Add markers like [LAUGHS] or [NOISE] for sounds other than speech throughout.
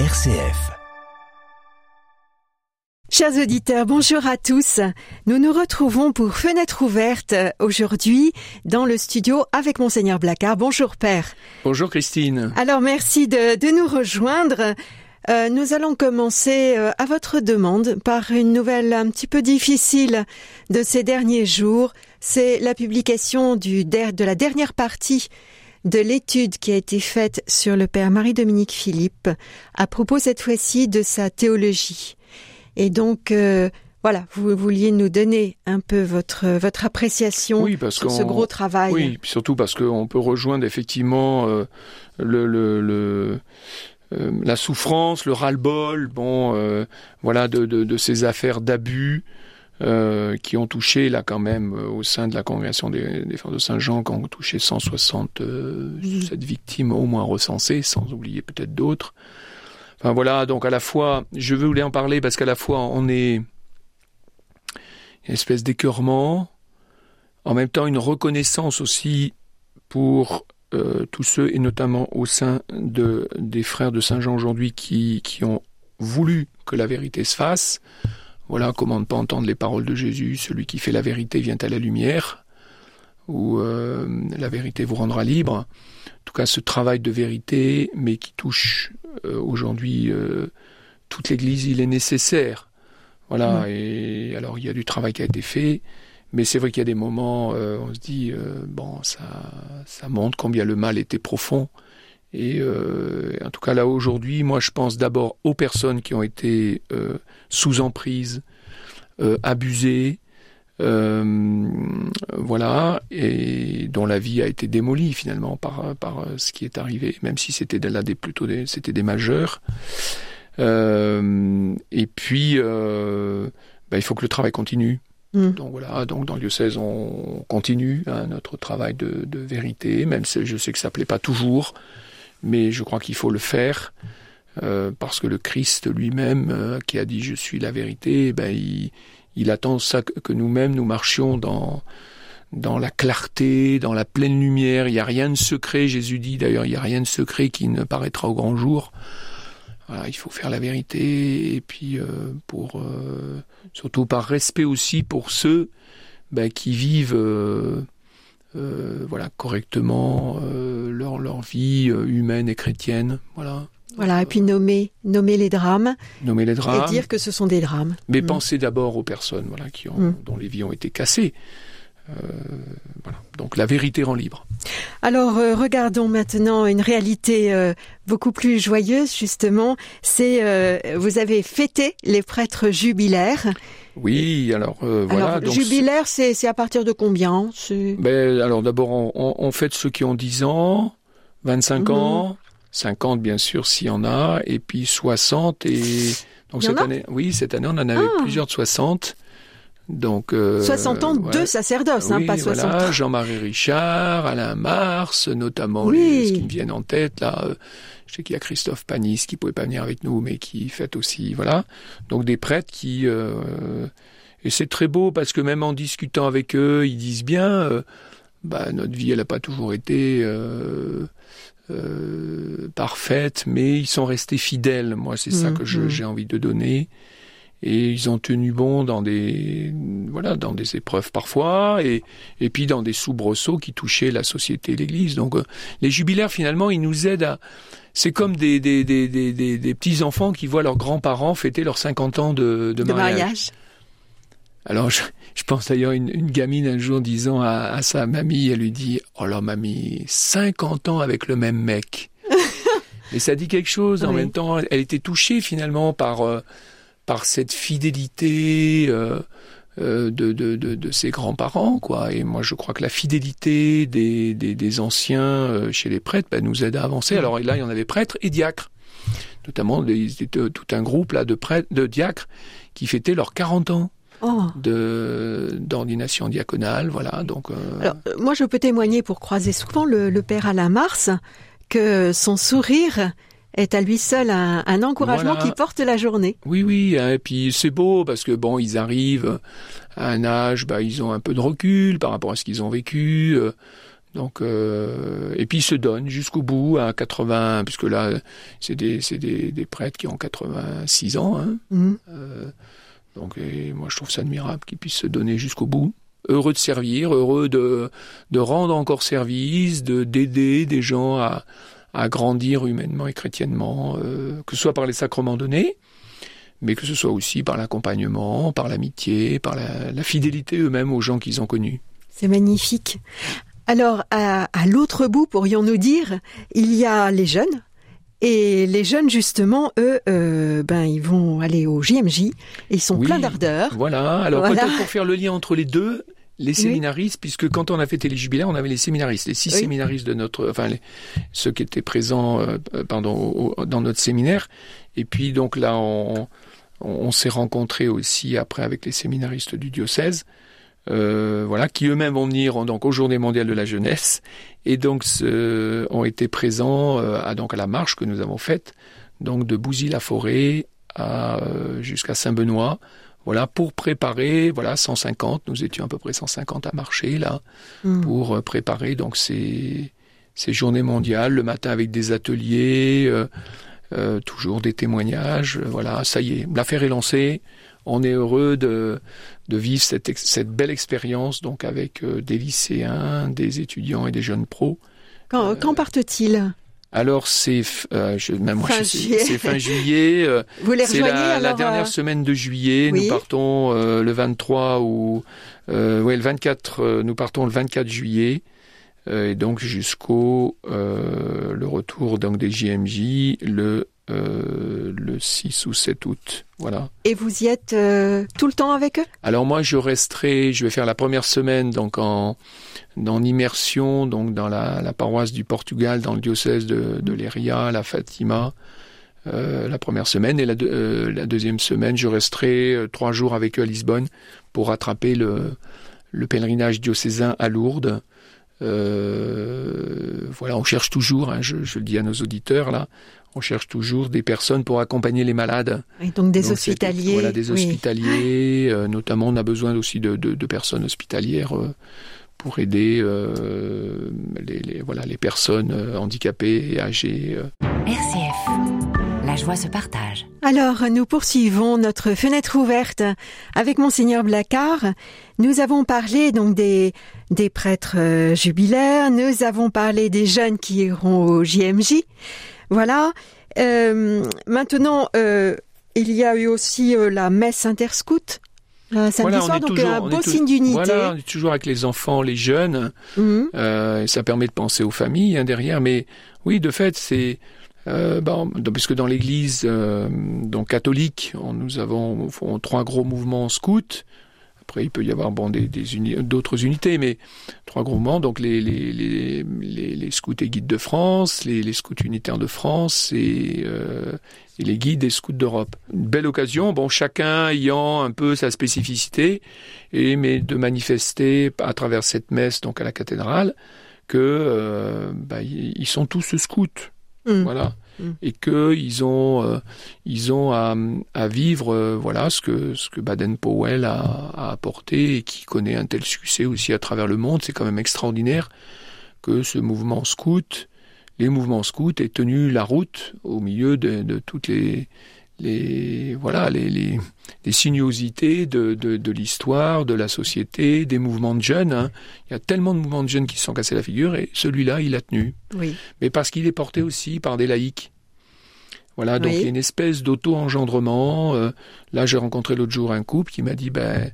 RCF. Chers auditeurs, bonjour à tous. Nous nous retrouvons pour Fenêtre ouverte aujourd'hui dans le studio avec Monseigneur Blacard. Bonjour Père. Bonjour Christine. Alors merci de, de nous rejoindre. Euh, nous allons commencer euh, à votre demande par une nouvelle un petit peu difficile de ces derniers jours. C'est la publication du, de la dernière partie de l'étude qui a été faite sur le Père Marie-Dominique Philippe à propos cette fois-ci de sa théologie. Et donc, euh, voilà, vous vouliez nous donner un peu votre votre appréciation oui, parce sur ce gros travail. Oui, surtout parce qu'on peut rejoindre effectivement euh, le, le, le euh, la souffrance, le ras-le-bol, bon, voilà, de, de, de, ces affaires d'abus euh, qui ont touché là quand même au sein de la congrégation des, des frères de Saint-Jean, qui ont touché 167 mmh. victimes au moins recensées, sans oublier peut-être d'autres. Enfin voilà, donc à la fois, je voulais en parler parce qu'à la fois on est une espèce d'écœurement, en même temps une reconnaissance aussi pour euh, tous ceux, et notamment au sein de, des frères de Saint-Jean aujourd'hui, qui, qui ont voulu que la vérité se fasse. Voilà, comment ne pas entendre les paroles de Jésus, celui qui fait la vérité vient à la lumière, ou euh, la vérité vous rendra libre. En tout cas, ce travail de vérité, mais qui touche euh, aujourd'hui euh, toute l'Église, il est nécessaire. Voilà, mmh. et alors il y a du travail qui a été fait, mais c'est vrai qu'il y a des moments, euh, on se dit, euh, bon, ça, ça montre combien le mal était profond. Et euh, en tout cas, là, aujourd'hui, moi, je pense d'abord aux personnes qui ont été euh, sous emprise, euh, abusées, voilà, et dont la vie a été démolie finalement par, par ce qui est arrivé, même si c'était là des, plutôt des, c'était des majeurs. et puis, bah, il faut que le travail continue. Mmh. Donc voilà, donc dans le diocèse, on continue hein, notre travail de, de, vérité, même si je sais que ça plaît pas toujours, mais je crois qu'il faut le faire euh, parce que le Christ lui-même, euh, qui a dit je suis la vérité, ben il, attend ça que, nous-mêmes nous marchions dans dans la clarté, dans la pleine lumière. Il n'y a rien de secret, Jésus dit d'ailleurs, il n'y a rien de secret qui ne paraîtra au grand jour. Il faut faire la vérité et puis euh, pour surtout par respect aussi pour ceux ben, qui vivent euh, euh voilà correctement euh, leur leur vie humaine et chrétienne. Voilà. Voilà, et puis nommer, nommer les drames. Nommer les drames. Et dire que ce sont des drames. Mais mmh. pensez d'abord aux personnes voilà, qui ont, mmh. dont les vies ont été cassées. Euh, voilà. Donc la vérité rend libre. Alors euh, regardons maintenant une réalité euh, beaucoup plus joyeuse justement. C'est euh, vous avez fêté les prêtres jubilaires. Oui, alors voilà. Alors, donc, jubilaire, c'est à partir de combien? Ben, Alors d'abord, on, on, on, fête ceux qui ont 10 ans, 25 mmh. ans, 50 bien sûr s'il y en a, et puis 60 et donc cette année, oui, cette année on en avait ah. plusieurs de 60. Donc, euh, 60 ans ouais. de sacerdoce, oui, hein, pas 60 voilà, Jean-Marie Richard, Alain Mars, notamment oui. les, ce qui me viennent en tête là. Je sais qu'il y a Christophe Panis qui pouvait pas venir avec nous, mais qui fait aussi, voilà. Donc des prêtres qui euh, et c'est très beau parce que même en discutant avec eux, ils disent bien, euh, bah notre vie elle a pas toujours été euh, euh, parfaite, mais ils sont restés fidèles. Moi, c'est mmh, ça que mmh. j'ai envie de donner et ils ont tenu bon dans des voilà dans des épreuves parfois et et puis dans des soubresauts qui touchaient la société et l'Église. Donc euh, les jubilaires finalement ils nous aident à c'est comme des des, des, des, des, des petits enfants qui voient leurs grands-parents fêter leurs 50 ans de, de, de mariage. mariage. Alors je, je pense d'ailleurs une, une gamine un jour disant à, à sa mamie, elle lui dit oh là mamie 50 ans avec le même mec. [LAUGHS] et ça dit quelque chose. En Oui. même temps, elle était touchée finalement par euh, par cette fidélité euh, euh, de, de, de, de, ses grands-parents, quoi. Et moi, je crois que la fidélité des, des, des anciens euh, chez les prêtres bah, nous aide à avancer. Alors là, il y en avait prêtres et diacres, notamment tout un groupe là de prêtres, de diacres qui fêtaient leurs 40 ans. Oh. de d'ordination diaconale, voilà. Donc, euh... Alors, moi, je peux témoigner pour croiser souvent le, le père Alain Mars que son sourire est à lui seul un, un encouragement Voilà. qui porte la journée. Oui, oui, hein, et puis c'est beau parce que bon, ils arrivent à un âge, bah, ils ont un peu de recul par rapport à ce qu'ils ont vécu. euh, Donc euh, et puis ils se donnent jusqu'au bout à 80, puisque là c'est des des, des, prêtres qui ont 86 ans. Hein. Mhm. Euh, donc et moi je trouve ça admirable qu'ils puissent se donner jusqu'au bout. Heureux de servir, heureux de de rendre encore service, de d'aider des gens à à grandir humainement et chrétiennement, euh, que ce soit par les sacrements donnés, mais que ce soit aussi par l'accompagnement, par l'amitié, par la, la fidélité eux-mêmes aux gens qu'ils ont connus. C'est magnifique. Alors, à, l'autre bout, pourrions-nous dire, il y a les jeunes. Et les jeunes, justement, eux, euh, ben, ils vont aller au JMJ et ils sont pleins d'ardeur. Voilà. Alors, peut-être pour faire le lien entre les deux, les séminaristes, puisque quand on a fait Téléjubilaire, on avait les séminaristes, les six séminaristes de notre, enfin, ceux qui étaient présents, euh, pardon, dans notre séminaire. Et puis, donc là, on, on s'est rencontrés aussi après avec les séminaristes du diocèse euh, voilà, qui eux-mêmes vont venir donc aux Journées mondiales de la jeunesse et donc ont été présents euh, à donc à la marche que nous avons faite donc de Bouzy-la-Forêt à euh, jusqu'à Saint-Benoît. Voilà, pour préparer, voilà, 150, nous étions à peu près 150 à marcher là, hmm. pour préparer donc ces, ces journées mondiales, le matin avec des ateliers, toujours des témoignages, voilà, ça y est, l'affaire est lancée, on est heureux de, de vivre cette, cette belle expérience donc avec euh, des lycéens, des étudiants et des jeunes pros. Quand, euh, quand partent-ils? Alors c'est euh, même moi c'est fin juillet. Vous les C'est la, la, dernière semaine de juillet. Nous partons le 23 ou ouais le 24. nous partons le 24 juillet et donc jusqu'au le retour donc des JMJ le euh, le 6 ou 7 août. Voilà. Et vous y êtes euh, tout le temps avec eux? Alors moi, je resterai, je vais faire la première semaine donc en, en immersion donc dans la, la paroisse du Portugal, dans le diocèse de, de Léria, la Fatima. Euh, la première semaine et la, la, deuxième semaine, je resterai trois jours avec eux à Lisbonne pour rattraper le, le pèlerinage diocésain à Lourdes. Voilà, on cherche toujours, hein, je, je, le dis à nos auditeurs là, on cherche toujours des personnes pour accompagner les malades. Et donc des hospitaliers. Voilà, des hospitaliers. Euh, notamment, on a besoin aussi de, personnes hospitalières euh, pour aider euh, les, voilà, les personnes handicapées et âgées. RCF. La joie se partage. Alors, nous poursuivons notre fenêtre ouverte avec Monseigneur Blacard. Nous avons parlé donc des, des prêtres jubilaires, nous avons parlé des jeunes qui iront au JMJ. Voilà. Euh, maintenant, euh, il y a eu aussi euh, la messe interscout. samedi voilà, soir, donc toujours, un beau signe d'unité. Voilà, on est toujours avec les enfants, les jeunes. Mhm. ça permet de penser aux familles hein, derrière. Mais oui, de fait, c'est bon, puisque dans l'Église donc catholique, nous avons trois gros mouvements scouts. Après, il peut y avoir bon des, d'autres unités, mais trois gros mouvements. Donc les les, les, les, scouts et guides de France, les, scouts unitaires de France et, euh, et les guides des scouts d'Europe. Une belle occasion. Bon, chacun ayant un peu sa spécificité, et mais de manifester à travers cette messe donc à la cathédrale que euh, bah, ils sont tous scouts. Mmh. Voilà. Mm. et que ils ont euh, ils ont à, à vivre euh, voilà ce que ce que Baden Powell a, a, apporté et qui connaît un tel succès aussi à travers le monde c'est quand même extraordinaire que ce mouvement scout les mouvements scouts aient tenu la route au milieu de, de toutes les les voilà les, les, les sinuosités de, de, de l'histoire, de la société, des mouvements de jeunes. Hein. Il y a tellement de mouvements de jeunes qui se sont cassés la figure et celui-là, il a tenu. Oui. Mais parce qu'il est porté aussi par des laïcs. Voilà, donc il y a une espèce d'auto-engendrement. Euh, là, j'ai rencontré l'autre jour un couple qui m'a dit, ben,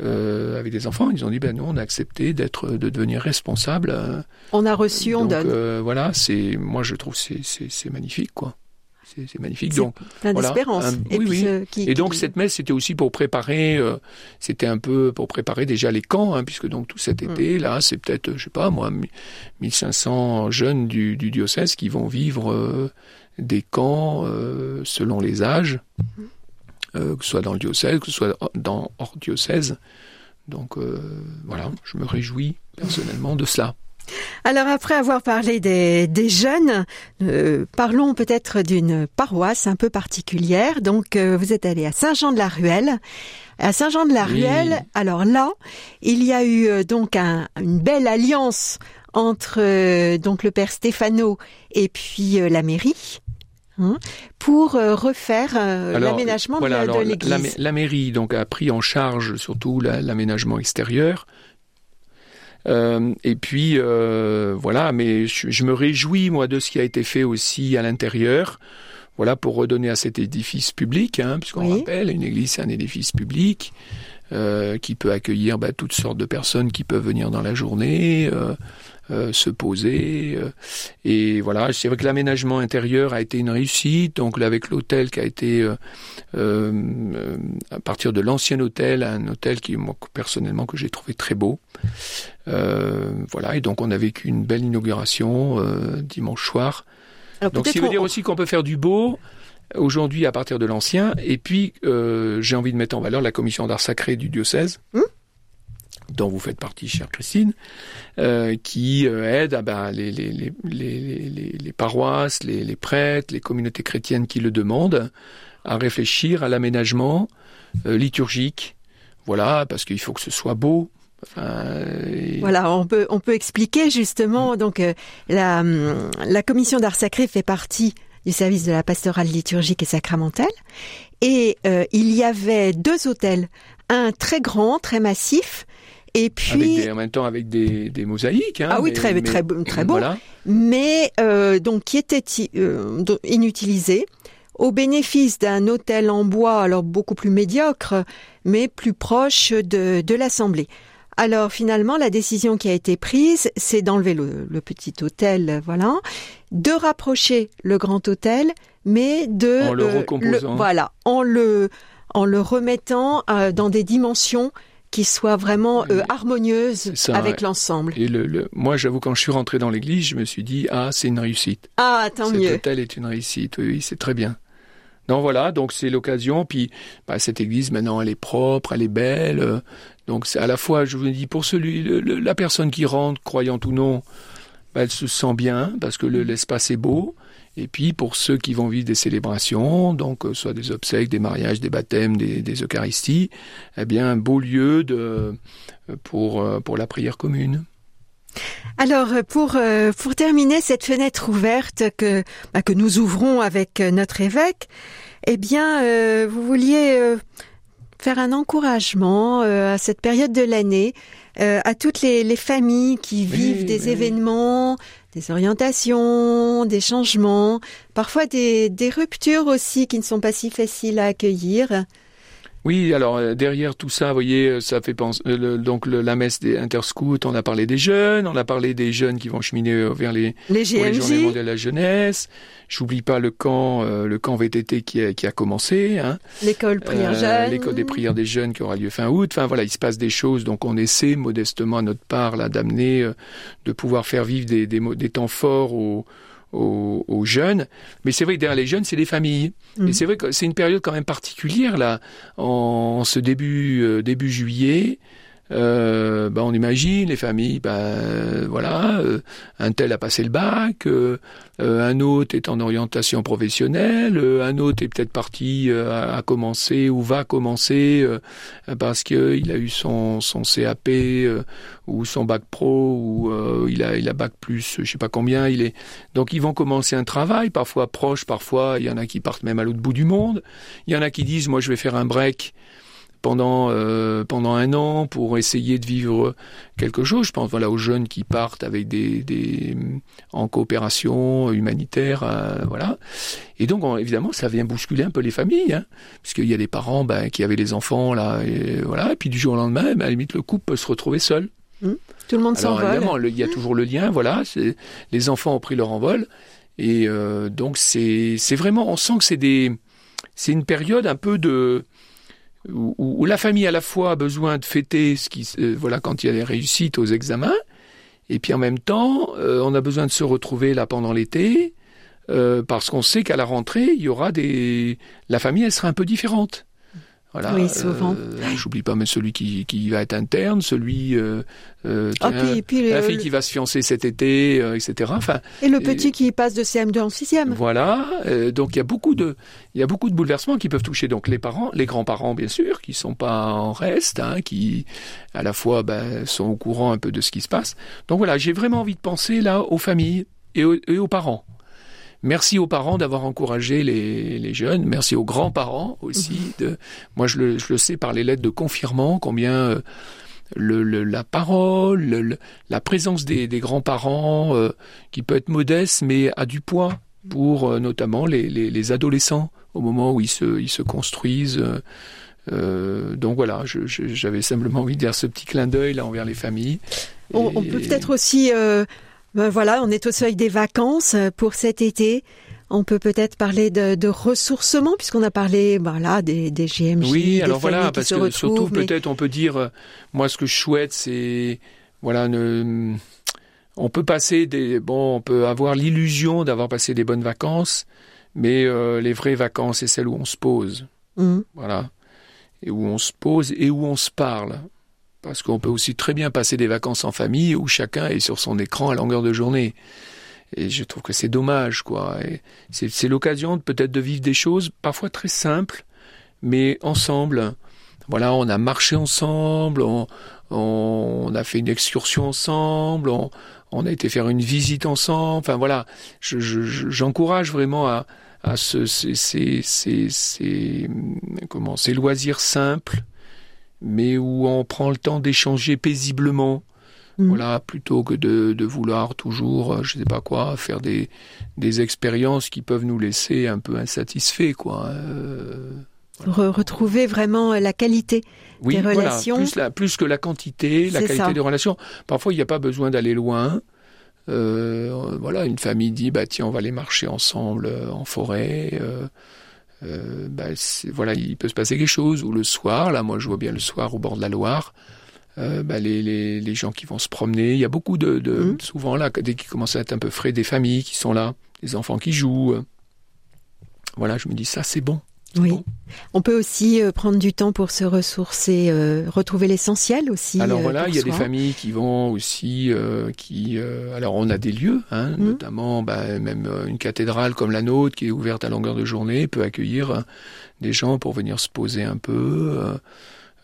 euh, avec des enfants, ils ont dit, ben nous, on a accepté d'être, de devenir responsable. Hein. On a reçu, on donne. Euh, voilà, c'est, moi, je trouve c'est, c'est, c'est magnifique, quoi c'est magnifique. Donc, plein d'espérance. et, oui, oui. et donc cette messe, c'était aussi pour préparer, euh, c'était un peu pour préparer déjà les camps, hein, puisque donc tout cet mm. été, là, c'est peut-être, je sais pas moi, 1500 jeunes du, du diocèse qui vont vivre euh, des camps euh, selon les âges, mm. que ce soit dans le diocèse, que ce soit dans hors diocèse. Donc voilà, je me réjouis personnellement de cela. Alors après avoir parlé des, jeunes, euh, parlons peut-être d'une paroisse un peu particulière. Donc euh, vous êtes allé à Saint-Jean-de-la-Ruelle. À Saint-Jean-de-la-Ruelle, alors là, il y a eu euh, donc une belle alliance entre donc le père Stéphano et puis la mairie. Hein, pour refaire l'aménagement de, l'église. La, mairie donc a pris en charge surtout l'aménagement extérieur. Et puis voilà, mais je, me réjouis moi de ce qui a été fait aussi à l'intérieur voilà pour redonner à cet édifice public, hein, puisqu'on rappelle, une église c'est un édifice public euh, qui peut accueillir bah, toutes sortes de personnes qui peuvent venir dans la journée. Euh, euh, se poser et voilà. C'est vrai que l'aménagement intérieur a été une réussite. Donc là, avec l'hôtel qui a été à partir de l'ancien hôtel un hôtel qui moi personnellement que j'ai trouvé très beau. Voilà. Et donc on a vécu une belle inauguration dimanche soir. Donc, ça veut dire aussi qu'on peut faire du beau aujourd'hui à partir de l'ancien. Et puis, euh, j'ai envie de mettre en valeur la commission d'art sacré du diocèse. Hmm dont vous faites partie, chère Christine, euh, qui euh, aide ah ben, les, les, les, les, paroisses, les, prêtres, les communautés chrétiennes qui le demandent, à réfléchir à l'aménagement liturgique. Voilà, parce qu'il faut que ce soit beau, voilà, on peut on peut expliquer justement. Donc euh, la la commission d'art sacré fait partie du service de la pastorale liturgique et sacramentelle, et euh, il y avait deux hôtels, un très grand, très massif, et puis en même temps avec des, des mosaïques. Hein, ah oui, très très très beau. Mais euh, donc qui était inutilisé au bénéfice d'un hôtel en bois, alors beaucoup plus médiocre, mais plus proche de, de l'Assemblée. Alors finalement, la décision qui a été prise, c'est d'enlever le, petit hôtel, voilà, de rapprocher le grand hôtel, mais de en le, recomposant. voilà, en le en le remettant euh, dans des dimensions qui soient vraiment euh, harmonieuses avec l'ensemble. Et le, moi, j'avoue, quand je suis rentré dans l'église, je me suis dit ah, c'est une réussite. Ah, tant Cet mieux. Cet hôtel est une réussite. Oui, c'est très bien. Non, voilà, donc c'est l'occasion. Puis bah, cette église, maintenant, elle est propre, elle est belle. Euh, donc c'est à la fois, je vous dis, pour celui, la personne qui rentre, croyante ou non, bah, elle se sent bien parce que l'espace est beau. Et puis pour ceux qui vont vivre des célébrations, donc euh, soit des obsèques, des mariages, des baptêmes, des, des Eucharisties, eh bien un beau lieu de, pour, euh, pour la prière commune. Alors pour pour terminer cette fenêtre ouverte que bah, que nous ouvrons avec notre évêque, eh bien euh, vous vouliez euh, faire un encouragement euh, à cette période de l'année à toutes les, les, familles qui vivent des événements, des orientations, des changements, parfois des, ruptures aussi qui ne sont pas si faciles à accueillir. Oui, alors euh, derrière tout ça, vous voyez, euh, ça fait penser euh, donc la messe des interscouts. On a parlé des jeunes, on a parlé des jeunes qui vont cheminer vers les, les, les journées mondiales de la jeunesse. J'oublie pas le camp, le camp VTT qui a, qui a commencé. Hein. L'école prière jeune. L'école des prières des jeunes qui aura lieu fin août. Enfin voilà, il se passe des choses. Donc on essaie modestement à notre part là d'amener, de pouvoir faire vivre des, des, des temps forts aux aux, jeunes. Mais c'est vrai que derrière les jeunes, c'est les familles. Et mm. c'est vrai que c'est une période quand même particulière là, en, ce début euh, début juillet. Euh, bah, on imagine les familles, bah, voilà, euh, un tel a passé le bac, euh, un autre est en orientation professionnelle, un autre est peut-être parti à, commencer ou va commencer parce qu'il a eu son, son CAP ou son bac pro ou il a il a bac plus, je sais pas combien. Il est donc ils vont commencer un travail, parfois proche, parfois il y en a qui partent même à l'autre bout du monde. Il y en a qui disent moi je vais faire un break pendant euh, pendant un an pour essayer de vivre quelque chose. Je pense voilà aux jeunes qui partent avec des, des en coopération humanitaire, euh, voilà. Et donc évidemment ça vient bousculer un peu les familles, hein, parce qu'il y a des parents ben, qui avaient les enfants là, et voilà. Et puis du jour au lendemain, ben, à la limite le couple peut se retrouver seul. Mmh. Tout le monde s'envole. Évidemment, il y a toujours le lien, voilà. Les enfants ont pris leur envol, et euh, donc c'est c'est vraiment, on sent que c'est des c'est une période un peu de où, la famille à la fois a besoin de fêter ce qui, euh, voilà, quand il y a des réussites aux examens, et puis en même temps, euh, on a besoin de se retrouver là pendant l'été, euh, parce qu'on sait qu'à la rentrée, il y aura des, la famille, elle sera un peu différente. Voilà. Oui, souvent. Euh, J'oublie pas, mais celui qui, qui va être interne, celui, euh, euh, tiens, puis- puis la le- fille qui va se fiancer cet été, euh, etc. Enfin, Et le petit qui passe de CM2 en 6e. voilà. euh, donc il y a beaucoup de, il y a beaucoup de bouleversements qui peuvent toucher donc les parents, les grands-parents bien sûr, qui sont pas en reste, hein, qui à la fois ben, sont au courant un peu de ce qui se passe. Donc voilà, j'ai vraiment envie de penser là aux familles et aux, et aux parents. Merci aux parents d'avoir encouragé les, les jeunes. Merci aux grands-parents aussi. De, moi, je le, je le sais par les lettres de confirmants combien euh, le, le- la parole, le- la présence des, des grands-parents, euh, qui peut être modeste mais a du poids pour euh, notamment les, les, les adolescents au moment où ils se, ils se construisent. euh, euh, donc voilà, j'avais simplement envie de dire ce petit clin d'œil là envers les familles. On, Et- on peut peut-être aussi, euh, ben voilà, on est au seuil des vacances euh, pour cet été. On peut peut-être parler de, de ressourcement puisqu'on a parlé, voilà, des, des GMJ, Oui, des alors voilà, parce que surtout mais- peut-être on peut dire, euh, moi ce que je souhaite c'est, voilà, ne, on peut passer des, bon, on peut avoir l'illusion d'avoir passé des bonnes vacances, mais euh, les vraies vacances c'est celles où on se pose, Hum, voilà, et où on se pose et où on se parle. Parce qu'on peut aussi très bien passer des vacances en famille où chacun est sur son écran à longueur de journée. Et je trouve que c'est dommage, quoi. C'est l'occasion peut-être de vivre des choses parfois très simples, mais ensemble. Voilà, on a marché ensemble, on, a fait une excursion ensemble, on, a été faire une visite ensemble. Enfin voilà, je- je- je- j'encourage vraiment à, ce, ces, ces, ces loisirs simples, mais où on prend le temps d'échanger paisiblement. Mhm. Voilà, plutôt que de, de vouloir toujours, euh, je sais pas quoi, faire des, des expériences qui peuvent nous laisser un peu insatisfaits, quoi. Euh, re- retrouver vraiment la qualité. oui, Des voilà, relations. plus, la, plus que la quantité, la qualité ça. des relations. Parfois, il n'y a pas besoin d'aller loin. Euh, voilà, une famille dit, bah tiens, on va aller marcher ensemble en forêt. Euh, euh, bah, voilà, il peut se passer quelque chose. Ou le soir, là, moi, je vois bien le soir au bord de la Loire. Euh, bah, les, les, les gens qui vont se promener, il y a beaucoup de, de Mhm. souvent là, dès qu'il commence à être un peu frais, des familles qui sont là, des enfants qui jouent. Voilà, je me dis ça, c'est bon. Oui. On peut aussi euh, prendre du temps pour se ressourcer, euh, retrouver l'essentiel aussi. Alors euh, voilà, il y a des familles qui vont aussi, euh, qui, euh, alors on a des lieux, hein, Mhm. notamment bah, même une cathédrale comme la nôtre qui est ouverte à longueur de journée peut accueillir des gens pour venir se poser un peu.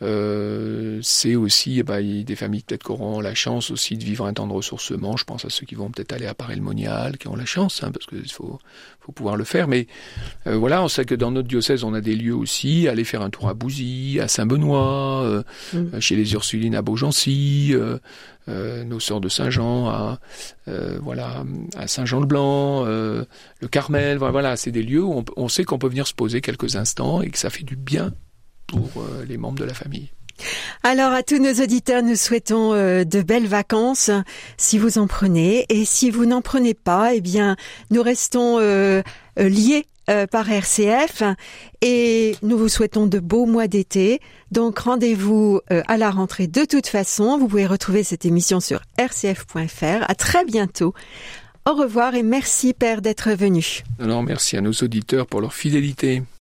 Euh, c'est aussi eh ben, il y a des familles peut-être qui auront la chance aussi de vivre un temps de ressourcement. Je pense à ceux qui vont peut-être aller à Paray-le-Monial, qui ont la chance, hein, parce qu'il faut, faut pouvoir le faire. Mais euh, voilà, on sait que dans notre diocèse, on a des lieux aussi. Aller faire un tour à Bouzy, à Saint-Benoît, euh, Mm. chez les Ursulines à Beaugency, nos sœurs de Saint-Jean à voilà à Saint-Jean-le-Blanc, le Carmel. Voilà, c'est des lieux où on, on sait qu'on peut venir se poser quelques instants et que ça fait du bien pour euh, les membres de la famille. Alors à tous nos auditeurs, nous souhaitons euh, de belles vacances si vous en prenez et si vous n'en prenez pas, eh bien nous restons euh, euh, liés euh, par RCF et nous vous souhaitons de beaux mois d'été. Donc rendez-vous euh, à la rentrée de toute façon. Vous pouvez retrouver cette émission sur rcf.fr. À très bientôt. Au revoir et merci Père d'être venu. Alors merci à nos auditeurs pour leur fidélité.